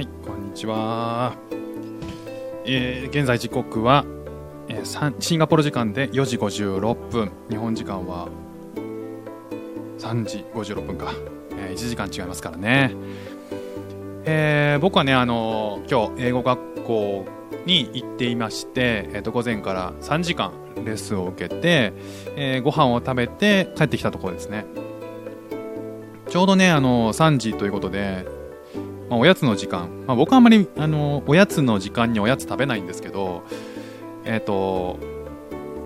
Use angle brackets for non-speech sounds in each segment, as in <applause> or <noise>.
はい、こんにちは。えー現在時刻は、えーシンガポール時間で4時56分、日本時間は3時56分か、えー1時間違いますからね。えー僕はね、あの今日英語学校に行っていまして、えー午前から3時間レッスンを受けて、えーご飯を食べて帰ってきたところですね。ちょうどね、あの3時ということで、まあ、おやつの時間、まあ、僕はあんまりあのおやつの時間におやつ食べないんですけど、えっ、と、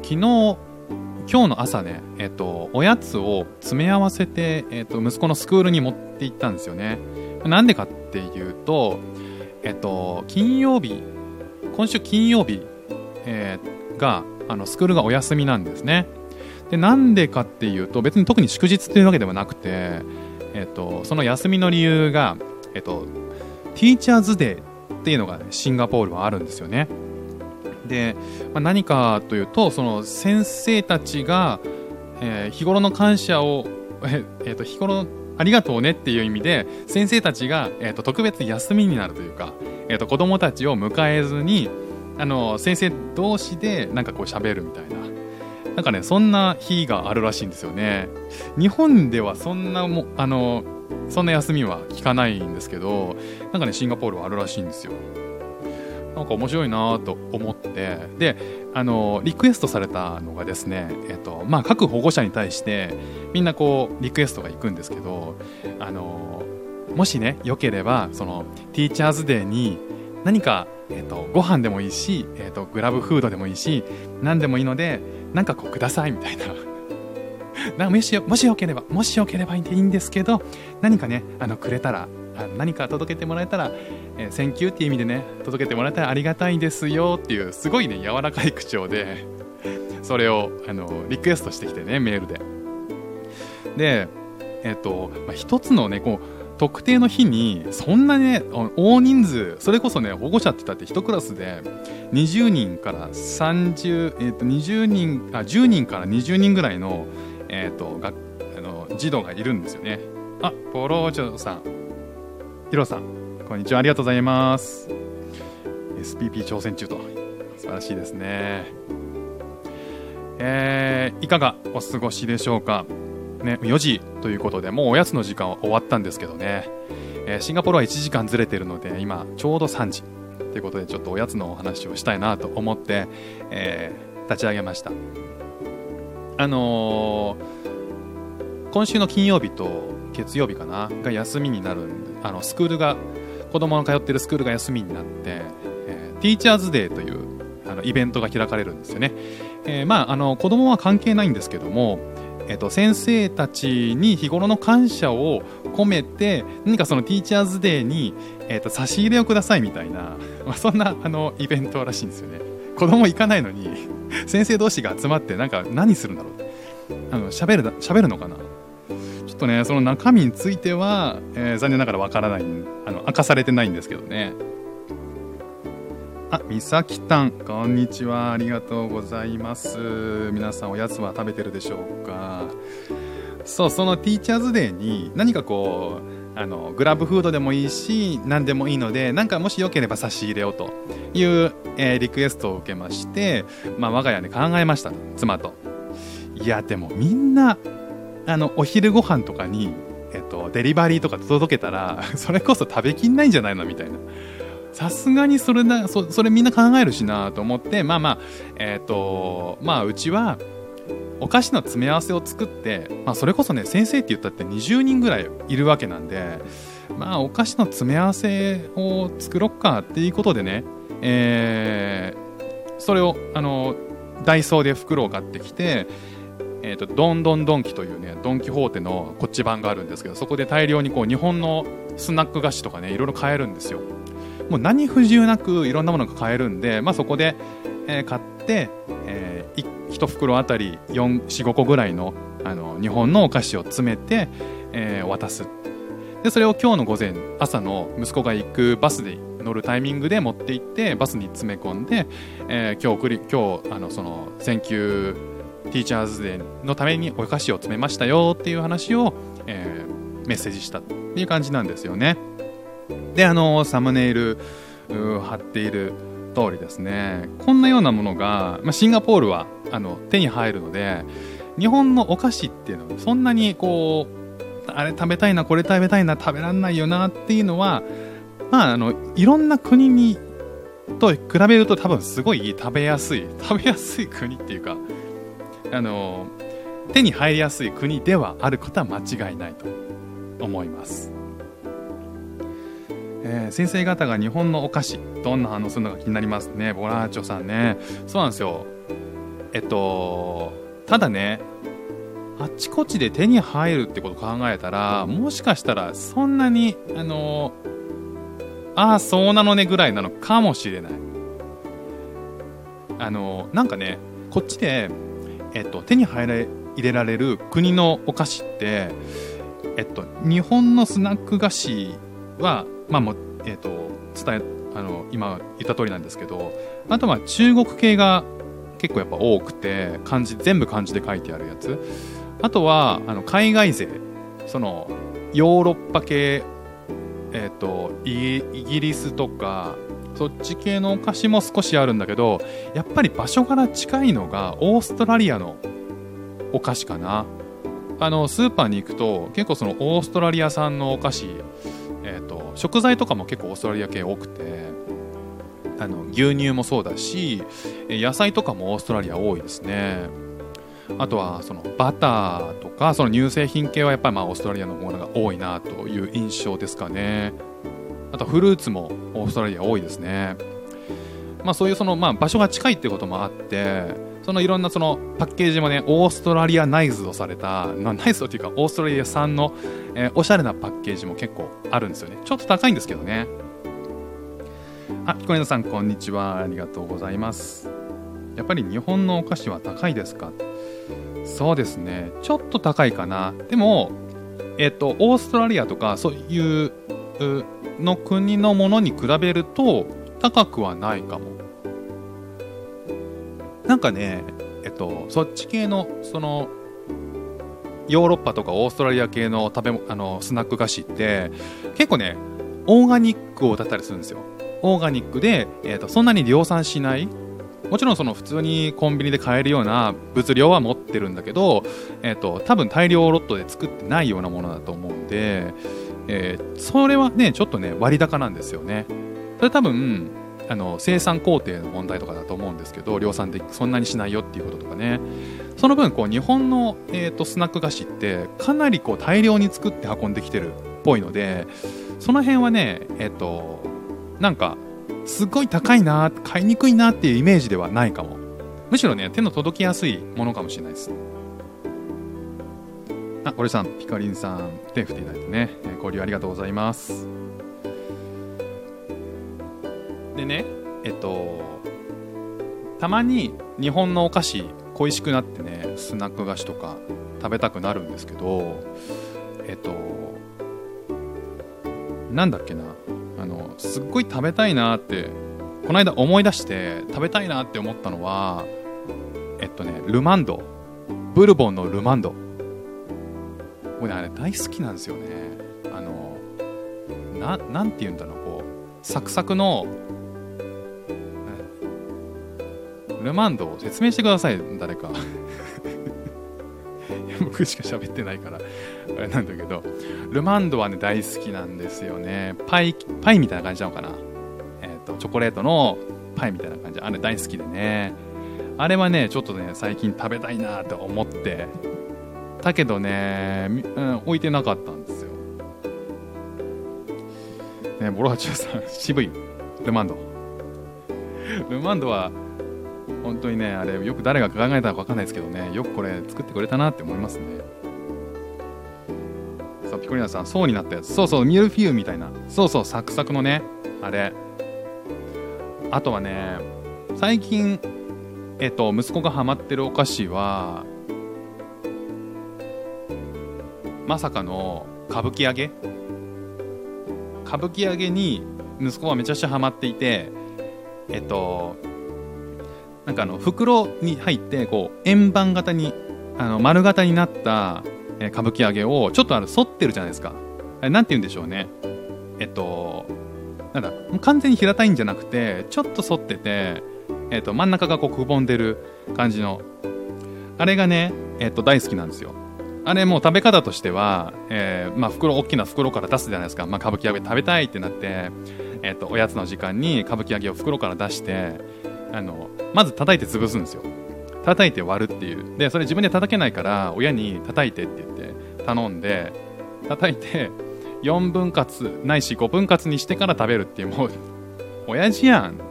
昨日、今日の朝ね、えっ、と、おやつを詰め合わせて、えっ、と、息子のスクールに持って行ったんですよね。なんでかっていうと、えっ、と、金曜日、今週金曜日、えが、あの、スクールがお休みなんですね。で、なんでかっていうと、別に特に祝日というわけではなくて、えっ、と、その休みの理由が、えっと、ティーチャーズデーっていうのが、ね、シンガポールはあるんですよね。で、まあ、何かというと、その先生たちが、えー日頃の感謝を、<laughs> ええーと日頃のありがとうねっていう意味で、先生たちが、えーと特別休みになるというか、えーと子供たちを迎えずに、あの先生同士でなんかこう喋るみたいな。なんかね、そんな日があるらしいんですよね。日本ではそんなも、あの、そんな休みは聞かないんですけど、なんかね、シンガポールはあるらしいんですよ。なんか面白いなと思って、で、あの、リクエストされたのがですね、えっと、まあ、各保護者に対して、みんなこう、リクエストが行くんですけど、あの、もしね、良ければ、その、Teachers' Day に、何か、えっと、ご飯でもいいし、えっと、 GrabFood でもいいし、何でもいいので、なんかこう、ください、みたいな。<laughs> なもしよもしよければ、もしよければいいんですけど、何かね、あの、くれたら、あ何か届けてもらえたら、えー、 thank you っていう意味でね、届けてもらえたらありがたいですよっていう、すごいね、柔らかい口調で、それを、あの、リクエストしてきてね、メールで。で、えっ、と、まあ、一つのね、こう、特定の日に、そんなね、大人数、それこそね、保護者って言ったって一クラスで、20人から30、えっ、と、20人、あ、10人から20人ぐらいの、えっ、と、があの、児童がいるんですよね。あ、ポローチョさん、ヒロさん、こんにちは、ありがとうございます。SPP 挑戦中と、素晴らしいですね。えー、いかがお過ごしでしょうか？ね、4時ということで、もうおやつの時間は終わったんですけどね、えーシンガポールは1時間ずれてるので、今、ちょうど3時ということで、ちょっとおやつのお話をしたいなと思って、えー立ち上げました。あのー今週の金曜日と月曜日かな、が休みになる、あの、スクールが、子供の通ってるスクールが休みになって、えーティーチャーズデーというあのイベントが開かれるんですよね。えーまあ、あの、子供は関係ないんですけども、えっと、先生たちに日頃の感謝を込めて、何かそのティーチャーズデーに、えっと、差し入れをくださいみたいな、まあ、そんな、あの、イベントらしいんですよね。子供行かないのに、<laughs> 先生同士が集まって、なんか何するんだろうあの、喋る、喋るのかなちょっとね、その中身については、えー残念ながらわからない、あの、明かされてないんですけどね。あ、みさきたん、こんにちは。ありがとうございます。皆さんおやつは食べてるでしょうかそう、そのティーチャーズデーに何かこう、あの、グラブフードでもいいし、何でもいいので、なんかもしよければ差し入れをという、えーリクエストを受けまして、まあ我が家で考えました。妻と。いや、でもみんな、あの、お昼ご飯とかに、えっと、デリバリーとか届けたら、<laughs> それこそ食べきんないんじゃないのみたいな。さすがにそれな、そ、それみんな考えるしなと思って、まあまあ、えっ、と、まあうちは、お菓子の詰め合わせを作って、まあそれこそね、先生って言ったって20人ぐらいいるわけなんで、まあお菓子の詰め合わせを作ろっかっていうことでね、えー、それを、あの、ダイソーで袋を買ってきて、えー、とドンドンドンキというねドン・キホーテのこっち版があるんですけどそこで大量にこう日本のスナック菓子とかねいろいろ買えるんですよ。もう何不自由なくいろんなものが買えるんで、まあ、そこで、えー買って、え1袋あたり45個ぐらいのあの日本のお菓子を詰めて、えー渡すでそれを今日の午前朝の息子が行くバスで乗るタイミングで持って行ってバスに詰め込んで、えー今日送り今日あのその選球ティーチャーズデーのためにお菓子を詰めましたよっていう話を、えーメッセージしたっていう感じなんですよね。で、あの、サムネイル貼っている通りですね、こんなようなものが、まあ、シンガポールはあの手に入るので、日本のお菓子っていうのはそんなにこう、あれ食べたいな、これ食べたいな、食べらんないよなっていうのは、まあ、あの、いろんな国に、と比べると多分すごい食べやすい、食べやすい国っていうか、あの、手に入りやすい国ではあることは間違いないと思います。えー、先生方が日本のお菓子どんな反応するのか気になりますね。ボラーチョさんね。そうなんですよ。えっとただねあっちこっちで手に入るってこと考えたらもしかしたらそんなにあのああそうなのねぐらいなのかもしれない。あのなんかねこっちで、えっと、手に入れ入れられる国のお菓子ってえっと日本のスナック菓子はまあもえっと伝えあの今言った通りなんですけどあとは中国系が結構やっぱ多くて漢字全部漢字で書いてあるやつ。あとはあの海外勢。そのヨーロッパ系。えっ、ー、とイギリスとかそっち系のお菓子も少しあるんだけどやっぱり場所から近いのがオーストラリアのお菓子かな。あのスーパーに行くと結構そのオーストラリア産のお菓子、えーと、食材とかも結構オーストラリア系多くてあの牛乳もそうだし野菜とかもオーストラリア多いですね。あとはそのバターとかその乳製品系はやっぱりまあオーストラリアのものが多いなという印象ですかね。あとフルーツもオーストラリア多いですね。まあそういうそのまあ場所が近いっていうこともあってそのいろんなそのパッケージもねオーストラリアナイズドされたナイズドっていうかオーストラリア産の、えー、おしゃれなパッケージも結構あるんですよね。ちょっと高いんですけどね。あ、彦根さんこんにちは。ありがとうございます。やっぱり日本のお菓子は高いですか？そうですね。ちょっと高いかな。でも、えっ、と、オーストラリアとか、そういうの国のものに比べると、高くはないかも。なんかね、えっと、そっち系の、その、ヨーロッパとかオーストラリア系の食べあのスナック菓子って結構ねオーガニックをだったりするんですよ。オーガニックで、えーとそんなに量産しない。もちろんその普通にコンビニで買えるような物量は持ってるんだけど、えーと、多分大量ロットで作ってないようなものだと思うんで、えー、それはねちょっとね割高なんですよね。それ多分あの生産工程の問題とかだと思うんですけど量産でそんなにしないよっていうこととかね。その分こう日本の、えーと、スナック菓子ってかなりこう大量に作って運んできてるっぽいのでその辺はねえっ、ー、となんかすごい高いな買いにくいなっていうイメージではないかも。むしろね手の届きやすいものかもしれないです。あ俺さんピカリンさん手振っていただいてね交流ありがとうございます。でねえっとたまに日本のお菓子恋しくなってねスナック菓子とか食べたくなるんですけどえっとなんだっけなあのすっごい食べたいなってこの間思い出して食べたいなって思ったのはえっとねルマンド。ブルボンのルマンド。僕ねあれ大好きなんですよね。あのななんて言うんだろうこうサクサクのルマンドを説明してください。誰か。<laughs> 僕しか喋ってないから。あれなんだけど。ルマンドはね大好きなんですよね。パイパイみたいな感じなのかな。えっ、ー、とチョコレートのパイみたいな感じ。あれ大好きでね。あれはねちょっとね最近食べたいなって思って。だけどね、うん、置いてなかったんですよ。ねボロハチュウさん渋い。ルマンド。ルマンドは本当にねあれよく誰が考えたか分かんないですけどねよくこれ作ってくれたなって思いますね。そうピコリナさん層になったやつ。そうそうミルフィーユみたいな。そうそうサクサクのねあれ。あとはね最近えっと息子がハマってるお菓子はまさかの歌舞伎揚げ。歌舞伎揚げに息子はめちゃくちゃハマっていてえっとなんかあの袋に入ってこう円盤型にあの丸型になった、歌舞伎揚げをちょっとあの反ってるじゃないですか。あれなんて言うんでしょうね。えっとなんだ完全に平たいんじゃなくてちょっと反ってて、えっと、真ん中がこうくぼんでる感じの。あれがね、えっと、大好きなんですよ。あれもう食べ方としては、えー、まあ、袋大きな袋から出すじゃないですか、まあ、歌舞伎揚げ食べたいってなって、えっと、おやつの時間に歌舞伎揚げを袋から出してあのまず叩いて潰すんですよ。叩いて割るっていう。でそれ自分で叩けないから親に叩いてって言って頼んで叩いて4分割ないし5分割にしてから食べるっていうもう親父やんって。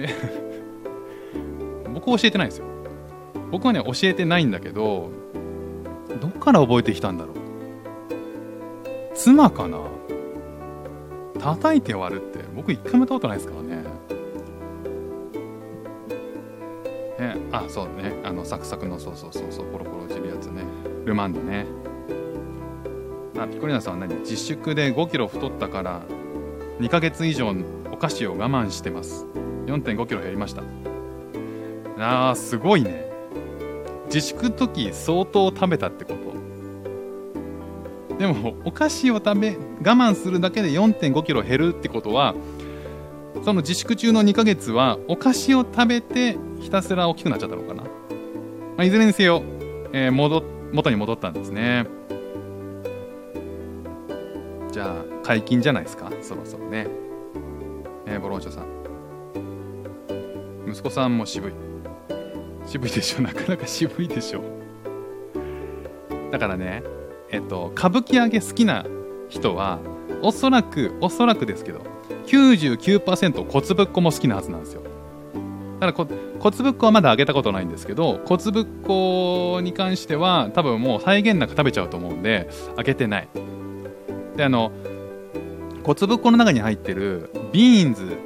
<laughs> 僕教えてないですよ。僕はね教えてないんだけどどっから覚えてきたんだろう。妻かな。叩いて割るって僕一回もやったことないですからね。ね。あそうね。あのサクサクのそうそうそうそうポロポロ落ちるやつね。ルマンドね。あピコリナさんは何？自粛で5キロ太ったから2ヶ月以上お菓子を我慢してます。4.5キロ減りました。あーすごいね。自粛時相当食べたってこと。でもお菓子を食べ我慢するだけで4.5キロ減るってことはその自粛中の2ヶ月はお菓子を食べてひたすら大きくなっちゃったのかな、まあ、いずれにせよ、えー、戻元に戻ったんですね。じゃあ解禁じゃないですか？そろそろね。えー、ボロンチョさん。息子さんも渋い。渋いでしょ？なかなか渋いでしょ？だからねえっと歌舞伎揚げ好きな人はおそらくおそらくですけど99%骨ぶっこも好きなはずなんですよ。だから骨ぶっこはまだ揚げたことないんですけど骨ぶっこに関しては多分もう際限なく食べちゃうと思うんで揚げてない。であの骨ぶっこの中に入ってるビーンズ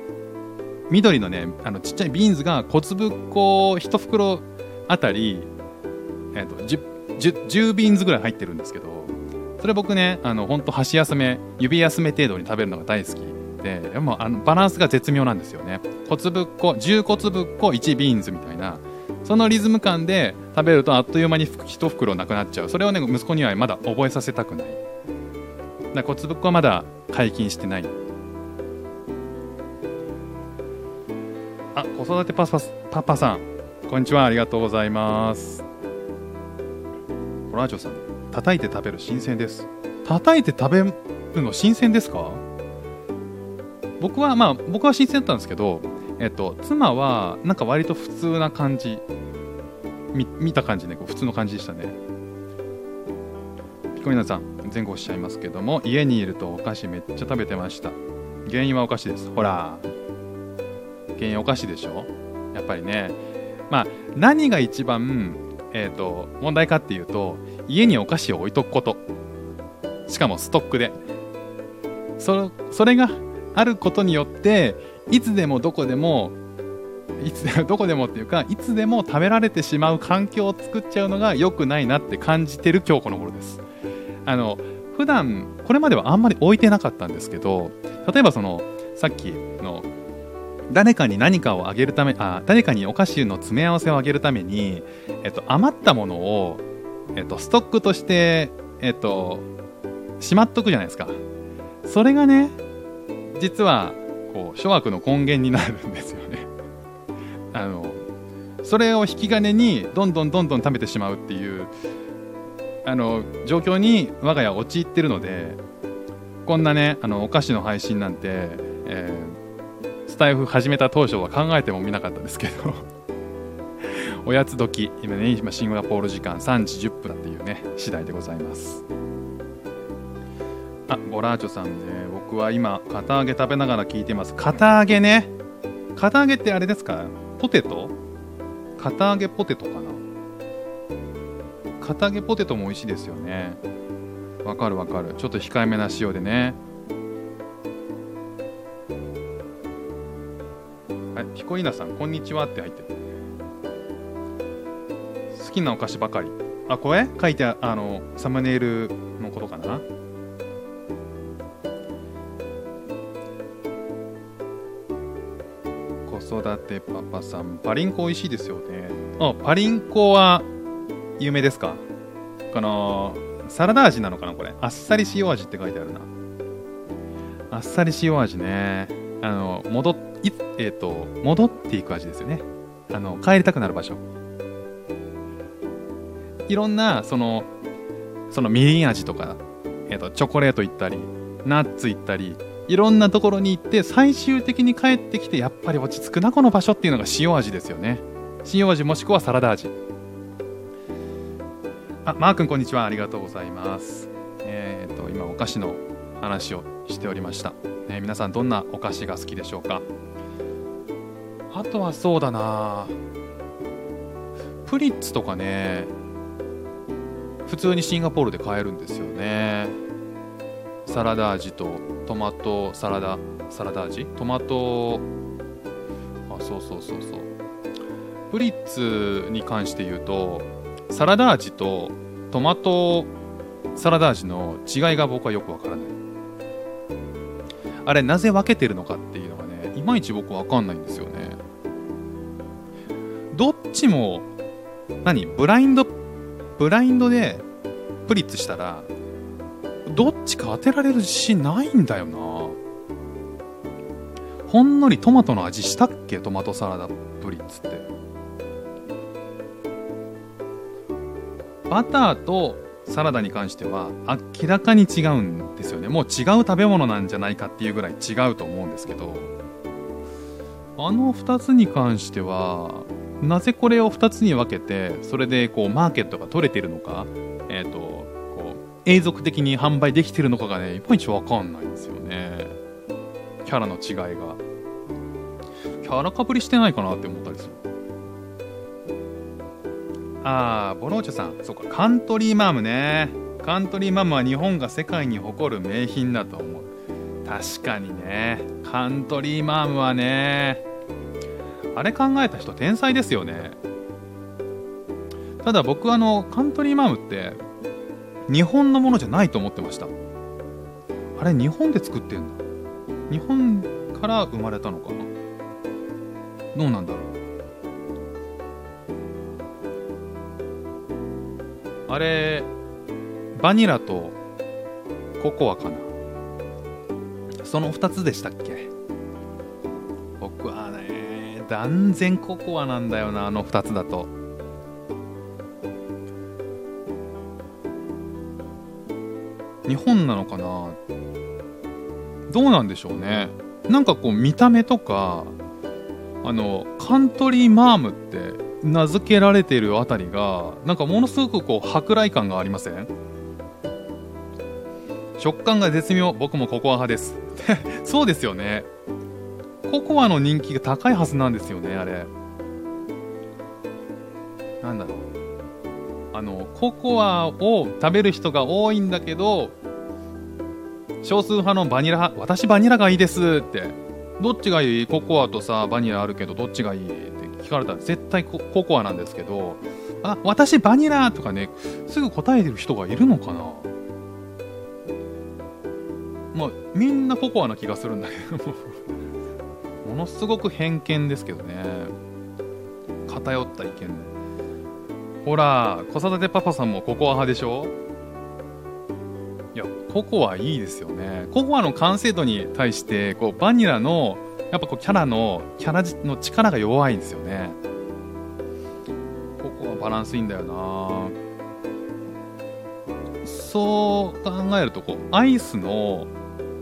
緑のねあのちっちゃいビーンズが骨ぶっこ1袋あたり、えーと、10, 10, 10ビーンズぐらい入ってるんですけどそれ僕ねあのほんと箸休め指休め程度に食べるのが大好き。ででもあのバランスが絶妙なんですよね。骨ぶっこ10骨ぶっこ1ビーンズみたいな。そのリズム感で食べるとあっという間に1袋なくなっちゃう。それをね息子にはまだ覚えさせたくない。だ骨ぶっこはまだ解禁してない。あ子育てパパパパさん。こんにちは。ありがとうございます。ホラーチョさん。叩いて食べる新鮮です。叩いて食べるの新鮮ですか？僕はまあ僕は新鮮だったんですけどえっと妻はなんか割と普通な感じ。見た感じね普通の感じでしたね。ピコミナさん前後しちゃいますけども家にいるとお菓子めっちゃ食べてました。原因はお菓子です。ほら。原因お菓子でしょ？やっぱりね。まあ何が一番え、ー、と問題かっていうと家にお菓子を置いとくこと。しかもストックで。そそれがあることによっていつでもどこでもいつでも <laughs> どこでもっていうかいつでも食べられてしまう環境を作っちゃうのが良くないなって感じてる今日この頃です。あの普段これまではあんまり置いてなかったんですけど例えばそのさっきの誰かに何かをあげるためあ誰かにお菓子の詰め合わせをあげるために、えっと、余ったものを、えっと、ストックとして、えっと、しまっとくじゃないですか。それがね実はこう諸悪の根源になるんですよね。<laughs> あのそれを引き金にどんどんどんどん食べてしまうっていうあの状況に我が家陥ってるのでこんなねあのお菓子の配信なんて、えー、スタイフ始めた当初は考えてもみなかったですけど <laughs> おやつ時今ね今シンガポール時間3時10分っていうね次第でございます。あボラーチョさんね僕は今堅揚げ食べながら聞いてます。堅揚げね。堅揚げってあれですか？ポテト？堅揚げポテトかな？堅揚げポテトも美味しいですよね。わかるわかる。ちょっと控えめな塩でね。はいピコリーナさんこんにちはって入ってる。好きなお菓子ばかり。あこれ？書いてあのサムネイルのことかな？子育てパパさんパリンコ美味しいですよね。あパリンコは有名ですか？このサラダ味なのかなこれ。あっさり塩味って書いてあるな。あっさり塩味ね。あの戻っいえっ、と戻っていく味ですよね。あの帰りたくなる場所。いろんなそのそのみりん味とか、えー、とチョコレート行ったりナッツ行ったりいろんなところに行って最終的に帰ってきてやっぱり落ち着くなこの場所っていうのが塩味ですよね。塩味もしくはサラダ味。あマー君こんにちは。ありがとうございます。えっ、と今お菓子の話をしておりました、ね、皆さんどんなお菓子が好きでしょうか？あとはそうだな。プリッツとかね普通にシンガポールで買えるんですよね。サラダ味とトマトサラダサラダ味？トマト。あそうそうそうそう。プリッツに関して言うとサラダ味とトマトサラダ味の違いが僕はよくわからない。あれなぜ分けてるのかっていうのがねいまいち僕わかんないんですよね。どっちも何？ブラインドブラインドでプリッツしたらどっちか当てられる自信ないんだよな。ほんのりトマトの味したっけ？トマトサラダプリッツって。バターとサラダに関しては明らかに違うんですよね。もう違う食べ物なんじゃないかっていうぐらい違うと思うんですけど。あの2つに関してはなぜこれを2つに分けてそれでこうマーケットが取れてるのか。えっ、ー、と永続的に販売できてるのかがねいまいち分かんないんですよね。キャラの違いが。キャラかぶりしてないかなって思ったりする。ああボローチョさん。そうかカントリーマームね。カントリーマームは日本が世界に誇る名品だと思う。確かにね。カントリーマームはねあれ考えた人天才ですよね。ただ僕あのカントリーマームって日本のものじゃないと思ってました。あれ日本で作ってんだ日本から生まれたのかな？どうなんだろう？あれバニラとココアかな？その2つでしたっけ？僕はね断然ココアなんだよなあの2つだと。日本なのかな？どうなんでしょうね。なんかこう見た目とかあのカントリーマームって名付けられているあたりがなんかものすごくこう舶来感がありません？食感が絶妙。僕もココア派です。<laughs> そうですよね。ココアの人気が高いはずなんですよねあれ。なんだろう。あのココアを食べる人が多いんだけど少数派のバニラ派私バニラがいいですってどっちがいい？ココアとさバニラあるけどどっちがいい？って聞かれたら絶対ココアなんですけどあ私バニラとかねすぐ答えてる人がいるのかな？まあみんなココアな気がするんだけど。<laughs> ものすごく偏見ですけどね。偏った意見。ほら子育てパパさんもココア派でしょ？いやココアいいですよね。ココアの完成度に対してこうバニラのやっぱこうキャラのキャラの力が弱いんですよね。ここはバランスいいんだよな。そう考えるとこうアイスの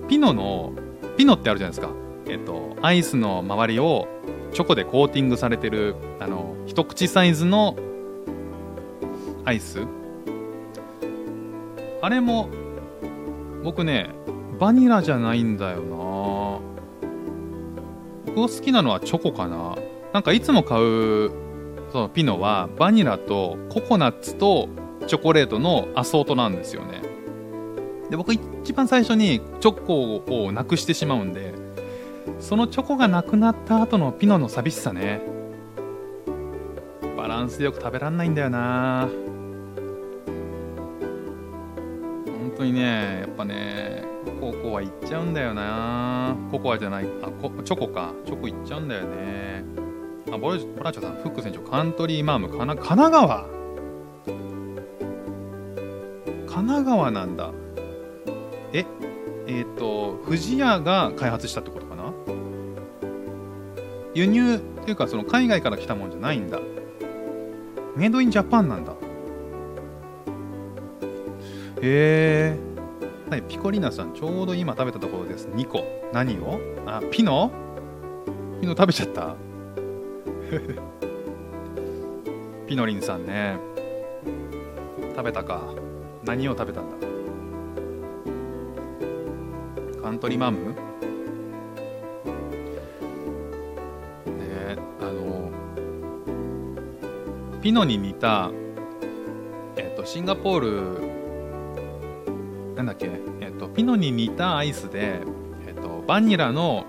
ピノのピノってあるじゃないですか。えっとアイスの周りをチョコでコーティングされてるあの一口サイズのアイス？あれも僕ねバニラじゃないんだよな。僕が好きなのはチョコかな。なんかいつも買うそのピノはバニラとココナッツとチョコレートのアソートなんですよね。で僕一番最初にチョコをなくしてしまうんでそのチョコがなくなった後のピノの寂しさね。バランスよく食べらんないんだよな。当にねやっぱねココアいっちゃうんだよな。ココアじゃないあコチョコか。チョコいっちゃうんだよね。あボラチョさんフック船長カントリーマームかな神奈川。神奈川なんだ。ええっ、ー、と富士屋が開発したってことかな。輸入っていうかその海外から来たもんじゃないんだ。メイドインジャパンなんだ。へえピコリナさんちょうど今食べたところです。2個何を？あピノ？ピノ食べちゃった？<laughs> ピノリンさんね。食べたか。何を食べたんだ？カントリーマンム？ねあのピノに似たえっ、とシンガポールなんだっけえっ、とピノに似たアイスでえっ、とバニラの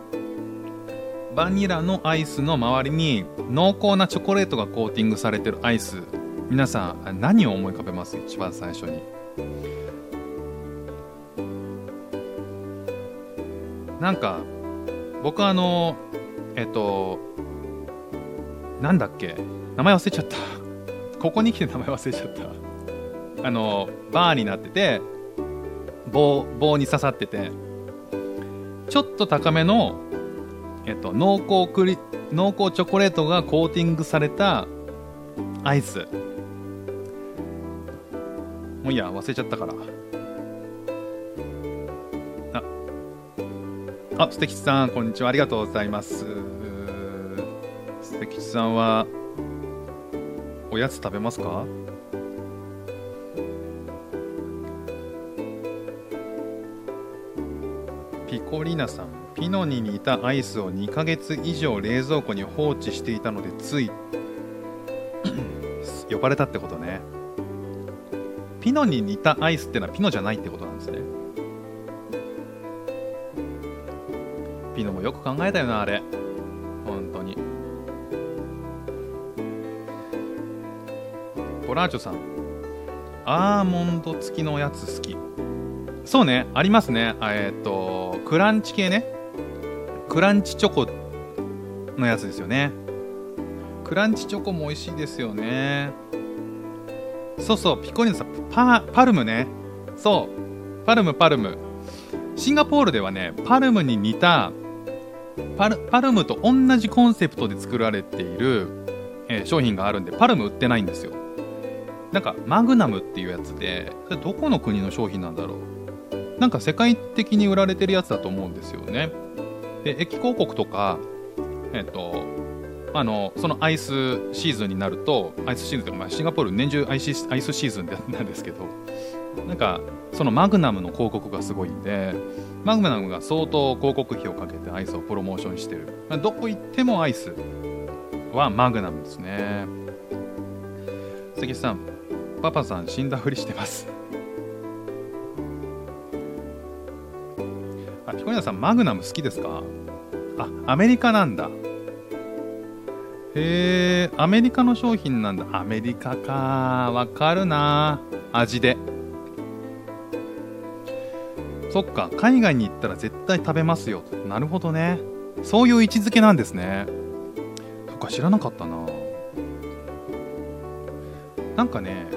バニラのアイスの周りに濃厚なチョコレートがコーティングされてるアイス。皆さん何を思い浮かべます？一番最初に。なんか僕あのえっとなんだっけ？名前忘れちゃった。ここに来て名前忘れちゃった。あのバーになってて棒棒に刺さっててちょっと高めのえっと、濃厚クリ濃厚チョコレートがコーティングされたアイス。もういいや忘れちゃったから。あ。あ素敵さんこんにちは。ありがとうございます。素敵さんはおやつ食べますか？ピコリナさんピノに似たアイスを2ヶ月以上冷蔵庫に放置していたのでつい <coughs> 呼ばれたってことね。ピノに似たアイスってのはピノじゃないってことなんですね。ピノもよく考えたよなあれ。本当に。ボラーチョさんアーモンド付きのやつ好き。そうねありますね。えっ、とクランチ系ね。クランチチョコのやつですよね。クランチチョコも美味しいですよね。そうそうピコリンさんパパルムね。そう。パルムパルム。シンガポールではねパルムに似たパルパルムと同じコンセプトで作られている、えー、商品があるんでパルム売ってないんですよ。なんかマグナムっていうやつでそれどこの国の商品なんだろう？なんか世界的に売られてるやつだと思うんですよねで駅広告とか、えっ、と、あのそのアイスシーズンになると、アイスシーズンというか、まあ、シンガポール年中アイスアイスシーズンなんですけど、なんか、そのマグナムの広告がすごいんで、マグナムが相当広告費をかけてアイスをプロモーションしてる。まあ、どこ行ってもアイスはマグナムですね。関さん、パパさん死んだふりしてます。あ、ピコニアさん、マグナム好きですか？あ、アメリカなんだ。へえ、アメリカの商品なんだ。アメリカか。わかるな。味で。そっか、海外に行ったら絶対食べますよ。なるほどね。そういう位置づけなんですね。そっか、知らなかったな。なんかね、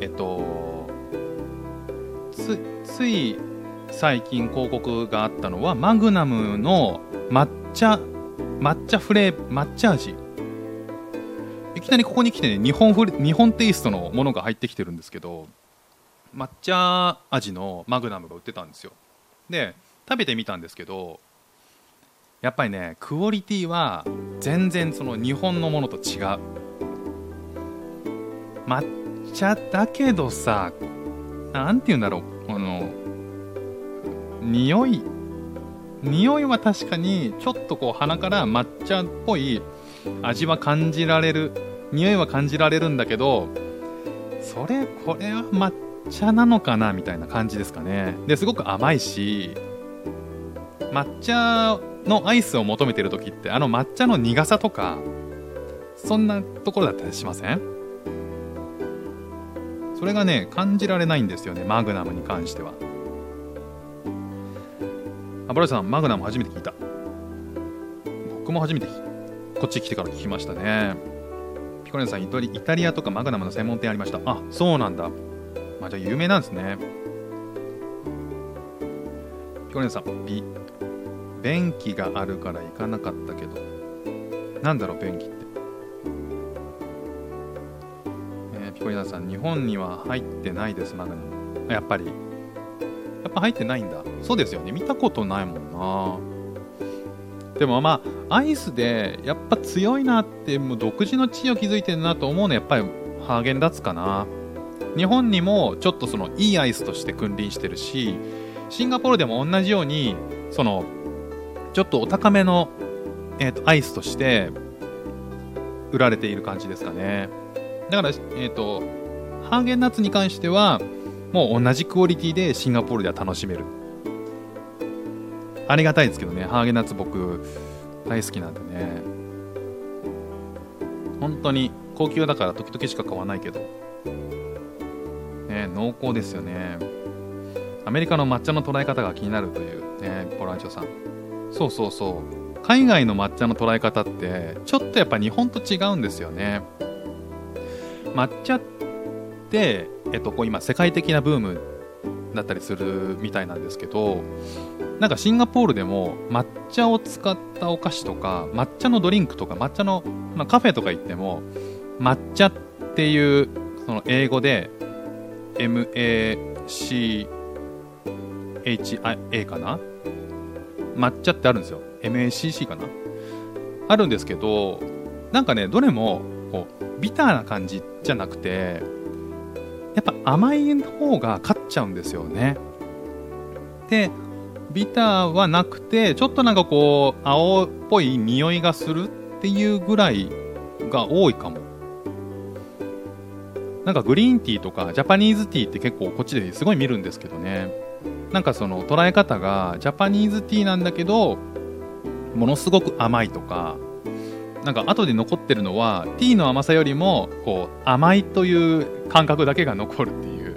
えっと、つ、つい最近広告があったのはマグナムの抹茶抹茶フレー抹茶味。いきなりここに来てね日本フレ日本テイストのものが入ってきてるんですけど抹茶味のマグナムが売ってたんですよ。で食べてみたんですけどやっぱりねクオリティは全然その日本のものと違う。抹茶だけどさ何て言うんだろう。匂い。匂いは確かにちょっとこう鼻から抹茶っぽい味は感じられる匂いは感じられるんだけどそれこれは抹茶なのかなみたいな感じですかね。ですごく甘いし抹茶のアイスを求めてる時ってあの抹茶の苦さとかそんなところだったりしません？それがね感じられないんですよねマグナムに関しては。あブラさんマグナム初めて聞いた僕も初めてこっち来てから聞きましたねピコレンさんイタリアとかマグナムの専門店ありましたあそうなんだまあじゃあ有名なんですねピコリンさん、ビ、便器があるから行かなかったけど、なんだろう、便器って。えー、ピコリナさん、日本には入ってないです、マグナム。やっぱり。やっぱ入ってないんだ。そうですよね。見たことないもんな。でもまあ、アイスで、やっぱ強いなって、もう独自の地位を築いてるなと思うのは、やっぱりハーゲンダッツかな。日本にもちょっとそのいいアイスとして君臨してるし、シンガポールでも同じように、その、ちょっとお高めの、えーと、アイスとして売られている感じですかね。だから、えっ、ー、と、ハーゲンダッツに関しては、もう同じクオリティでシンガポールでは楽しめる。ありがたいですけどね、ハーゲンダッツ僕大好きなんでね。本当に高級だから時々しか買わないけど。ね、濃厚ですよね。アメリカの抹茶の捉え方が気になるというね、ポランチョさん。そうそうそう。海外の抹茶の捉え方って、ちょっとやっぱ日本と違うんですよね。抹茶って、えっと、こう今世界的なブームだったりするみたいなんですけど、なんかシンガポールでも抹茶を使ったお菓子とか、抹茶のドリンクとか、抹茶の、まあ、カフェとか行っても、抹茶っていうその英語で MACHIA かな？抹茶ってあるんですよ。MACC かな？あるんですけどなんかねどれもこうビターな感じじゃなくてやっぱ甘い方が勝っちゃうんですよね。でビターはなくてちょっとなんかこう青っぽい匂いがするっていうぐらいが多いかも。なんかグリーンティーとかジャパニーズティーって結構こっちですごい見るんですけどね。なんかその捉え方がジャパニーズティーなんだけどものすごく甘いとかなんか後で残ってるのはティーの甘さよりもこう甘いという感覚だけが残るっていう。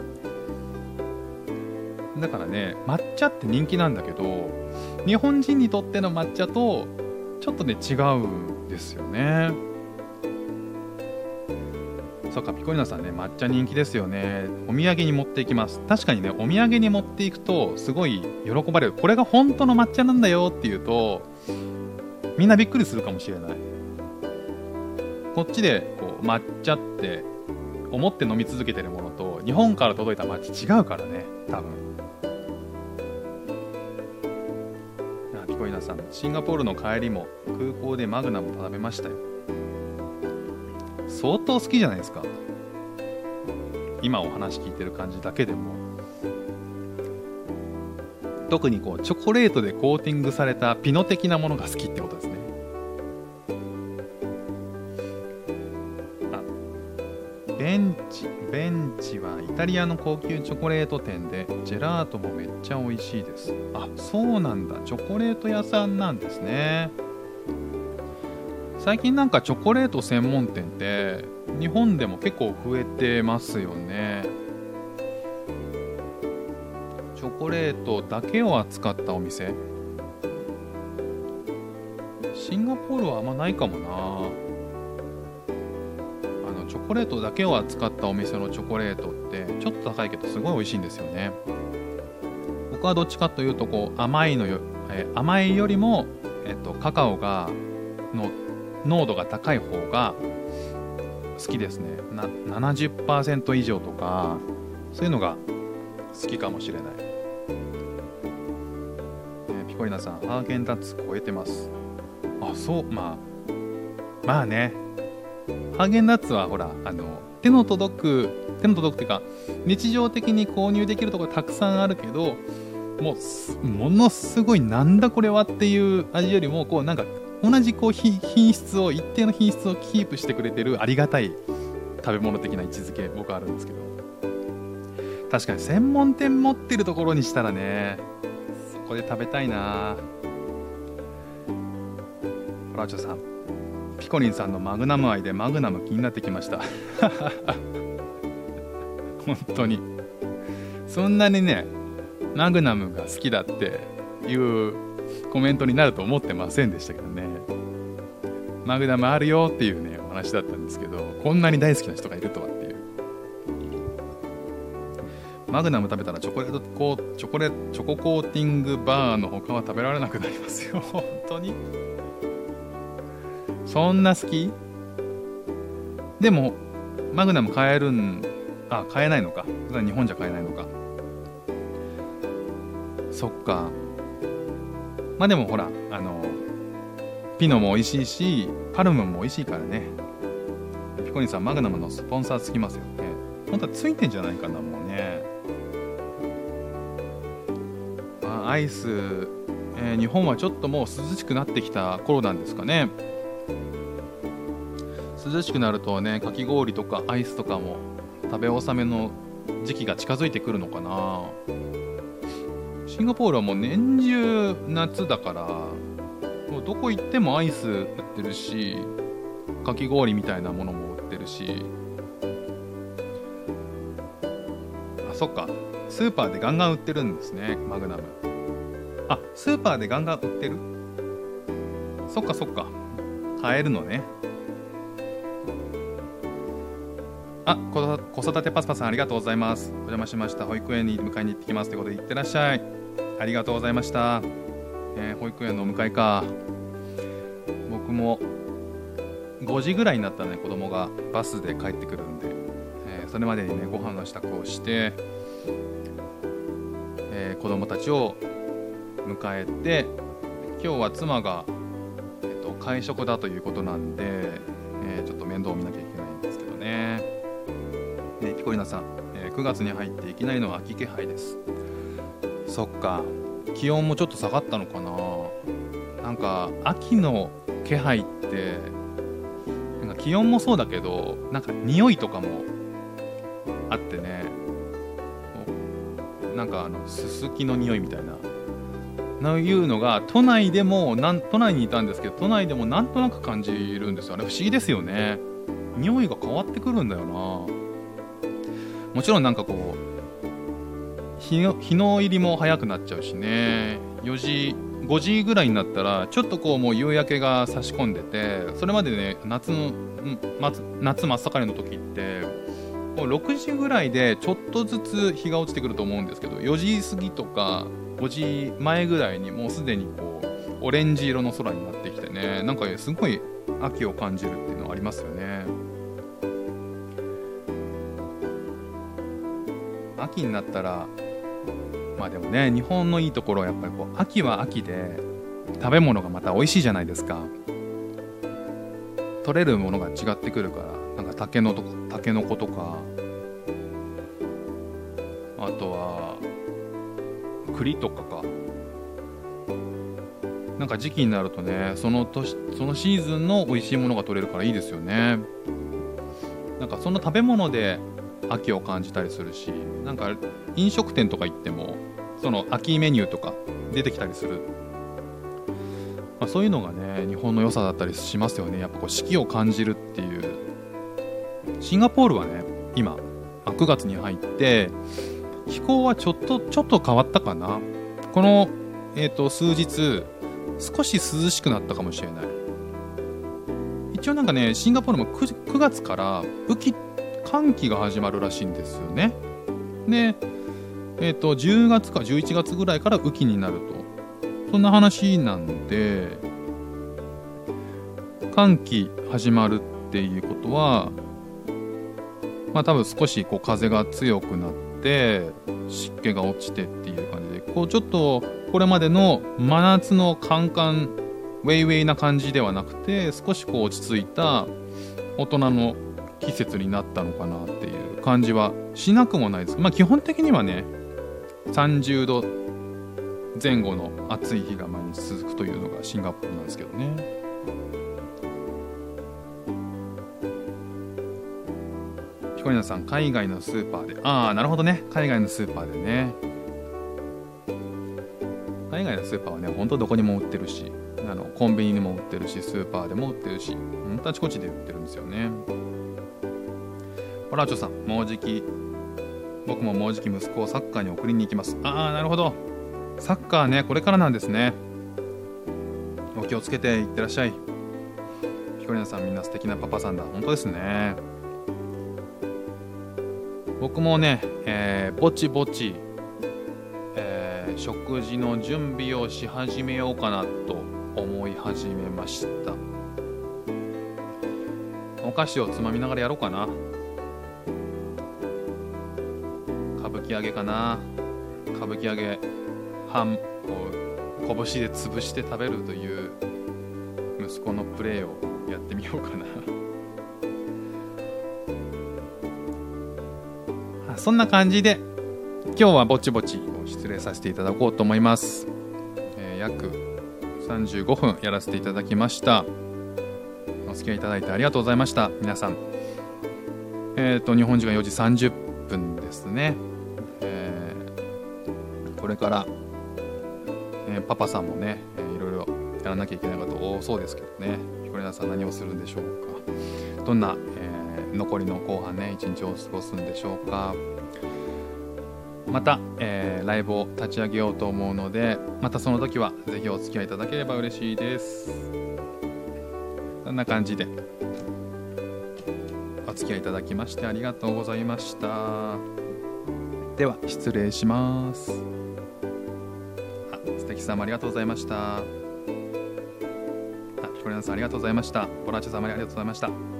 だからね抹茶って人気なんだけど日本人にとっての抹茶とちょっとね違うんですよね。そうかピコリナさんね抹茶人気ですよね。お土産に持っていきます。確かにねお土産に持っていくとすごい喜ばれる。これが本当の抹茶なんだよっていうとみんなびっくりするかもしれない。こっちでこう抹茶って思って飲み続けてるものと日本から届いた抹茶違うからね多分。あピコリナさんシンガポールの帰りも空港でマグナム食べましたよ。相当好きじゃないですか。今お話聞いてる感じだけでも。特にこうチョコレートでコーティングされたピノ的なものが好きってことですンチはイタリアの高級チョコレート店でジェラートもめっちゃ美味しいです。あそうなんだ。チョコレート屋さんなんですね。最近なんかチョコレート専門店って日本でも結構増えてますよね。チョコレートだけを扱ったお店。シンガポールはあんまないかもな。ョコレートだけを扱ったお店のチョコレートってちょっと高いけどすごい美味しいんですよね。僕はどっちかというとこう甘いのよ、え甘いよりも、えっと、カカオがの濃度が高い方が好きですね。な70%以上とかそういうのが好きかもしれない、えー、ピコリナさんハーゲンダッツ超えてます。あそうまあまあね。ハーゲンダッツはほらあの手の届く手の届くっていうか日常的に購入できるところたくさんあるけどもうものすごいなんだこれはっていう味よりもこうなんか同じこう品質を一定の品質をキープしてくれてるありがたい食べ物的な位置づけ僕あるんですけど。確かに専門店持ってるところにしたらねそこで食べたいな。ホラーチョさん。ピコリンさんのマグナム愛でマグナム気になってきました <laughs> 本当にそんなにねマグナムが好きだっていうコメントになると思ってませんでしたけどね。マグナムあるよっていうね、お話だったんですけど、こんなに大好きな人がいるとはっていう。マグナム食べたらチョコレートコーチョコレチョココーティングバーの他は食べられなくなりますよ <laughs> 本当にそんな好き？でもマグナム買えるんあ買えないのか？日本じゃ買えないのか？そっか。まあでもほらあのピノも美味しいしパルムも美味しいからね。ピコニさんマグナムのスポンサーつきますよね。本当はついてんじゃないかなもうね。あアイス、えー、日本はちょっともう涼しくなってきた頃なんですかね。涼しくなるとねかき氷とかアイスとかも食べ納めの時期が近づいてくるのかな。シンガポールはもう年中夏だからもうどこ行ってもアイス売ってるしかき氷みたいなものも売ってるし。あそっか。スーパーでガンガン売ってるんですねマグナム。あスーパーでガンガン売ってる？そっかそっか。買えるのね。あ子育てパスパさんありがとうございます。お邪魔しました。保育園に迎えに行ってきますということでいってらっしゃい。ありがとうございました、えー、保育園の迎えか。僕も5時ぐらいになったらね子供がバスで帰ってくるんで、えー、それまでにねご飯の支度をして、えー、子供たちを迎えて今日は妻が、えーと、会食だということなんで、えー、ちょっと面倒を見なきゃいけない。ねピコリナさん、えー、9月に入っていきなりの秋気配です。そっか。気温もちょっと下がったのかな。なんか秋の気配ってなんか気温もそうだけどなんか匂いとかもあってね。なんかあのすすきの匂いみたいな。のいうのが都内でもなん都内にいたんですけど都内でもなんとなく感じるんですよ。あれ不思議ですよね。匂いが変わってくるんだよな。もちろんなんかこう日の日の入りも早くなっちゃうしね4時5時ぐらいになったらちょっとこうもう夕焼けが差し込んでてそれまでね夏の夏真っ盛りの時ってもう6時ぐらいでちょっとずつ日が落ちてくると思うんですけど4時過ぎとか5時前ぐらいにもうすでにこうオレンジ色の空になってきてねなんかすごい秋を感じるっていうのはありますよね。秋になったらまあでもね日本のいいところはやっぱりこう秋は秋で食べ物がまた美味しいじゃないですか。取れるものが違ってくるからなんか竹のとタケノコとかあとは栗とかか。なんか時期になるとねその年そのシーズンの美味しいものが取れるからいいですよね。なんかその食べ物で秋を感じたりするしなんか飲食店とか行ってもその秋メニューとか出てきたりする、まあ、そういうのがね日本の良さだったりしますよね。やっぱこう四季を感じるっていう。シンガポールはね今9月に入って気候はちょっとちょっと変わったかな。この、えーと、数日少し涼しくなったかもしれない。一応なんかねシンガポールも 9, 9月から雨季寒気が始まるらしいんですよね。で、えっ、ー、と、10月か11月ぐらいから雨季になると。そんな話なんで、寒気始まるっていうことは、まあ多分少しこう風が強くなって、湿気が落ちてっていう感じで、こうちょっとこれまでの真夏のカンカン、ウェイウェイな感じではなくて、少しこう落ち着いた大人の季節になったのかなっていう感じはしなくもないです。まあ基本的にはね、30度前後の暑い日が毎日続くというのがシンガポールなんですけどね。ヒコリナさん、海外のスーパーで。ああ、なるほどね。海外のスーパーでね。海外のスーパーはね、ほんとどこにも売ってるし、あのコンビニにも売ってるし、スーパーでも売ってるし、ほんとあちこちで売ってるんですよね。ホラーチョさん、もうじき、僕ももうじき息子をサッカーに送りに行きます。ああ、なるほど。サッカーね、これからなんですね。お気をつけていってらっしゃい。ピコリナさん、みんな素敵なパパさんだ。本当ですね。僕もね、えーぼちぼち、えー食事の準備をし始めようかなと思い始めましたお菓子をつまみながらやろうかな伎揚げかな。歌舞伎揚げ。半を拳で潰して食べるという息子のプレーをやってみようかな。<laughs> そんな感じで今日はぼちぼち失礼させていただこうと思います、えー約35分やらせていただきました。お付き合いいただいてありがとうございました。皆さん。えっ、と日本時間4時30分ですね、これから、えーパパさんもね、えーいろいろやらなきゃいけないこと多そうですけどね。ひこりなさん何をするんでしょうか。どんな、えー残りの後半ね一日を過ごすんでしょうか。また、えーライブを立ち上げようと思うのでまたその時はぜひお付き合いいただければ嬉しいです。そんな感じでお付き合いいただきましてありがとうございました。では失礼します。あ素敵さんもありがとうございました。あひこりなさんありがとうございました。ボラチさんもありがとうございました。